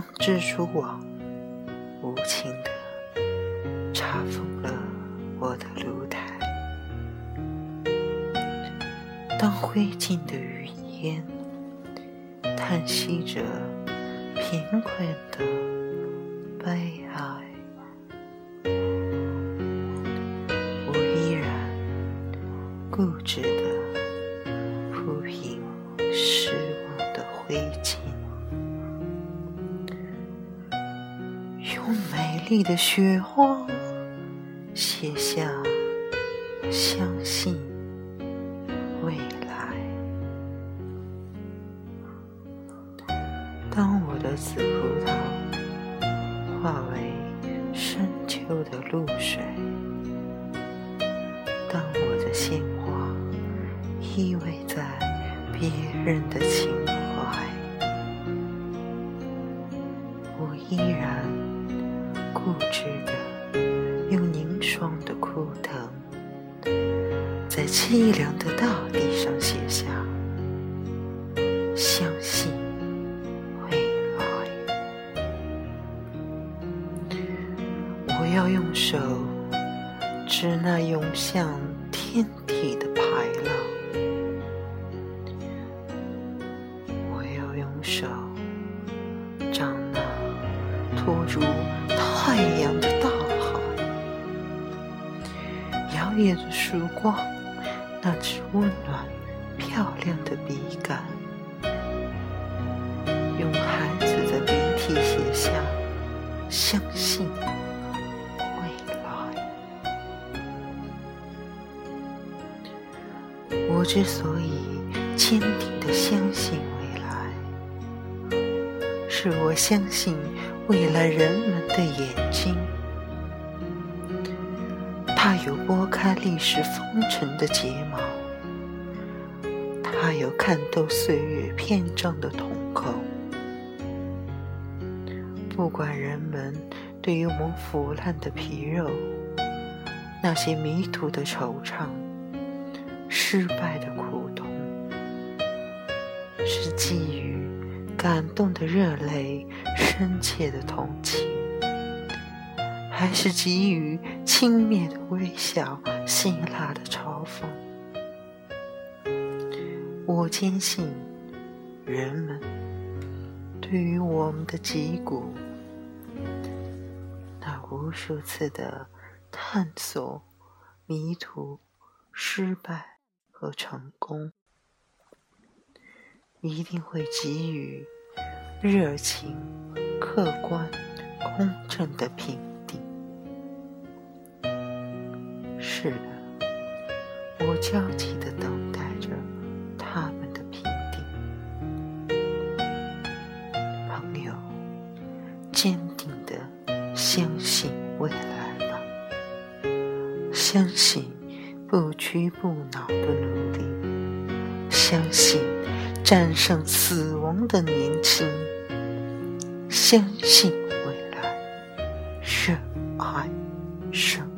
像蜘蛛网，无情地查封了我的露台。当灰烬的余烟叹息着贫困的悲哀，我依然固执用美丽的雪花写下相信。未来，当我的紫葡萄化为深秋的露水，当我的鲜花依偎在别人的情怀，我依然固执的用凝霜的枯藤。在凄凉的大地上写下“相信未来”。我要用手指那涌向天体的排浪，我要用手掌那托住太阳的大海，摇曳着曙光。那只温暖、漂亮的笔杆，用孩子的笔体写下“相信未来”。我之所以坚定的相信未来，是我相信未来人们的眼睛。它有拨开历史风尘的睫毛，它有看透岁月篇章的瞳孔。不管人们对于我们腐烂的皮肉、那些迷途的惆怅、失败的苦痛，是寄予感动的热泪、深切的同情。还是给予轻蔑的微笑、辛辣的嘲讽。我坚信，人们对于我们的脊骨，那无数次的探索、迷途、失败和成功，一定会给予热情、客观、公正的评定。是的，我焦急地等待着他们的评定。朋友，坚定地相信未来吧，相信不屈不挠的努力，相信战胜死亡的年轻，相信未来，热爱生。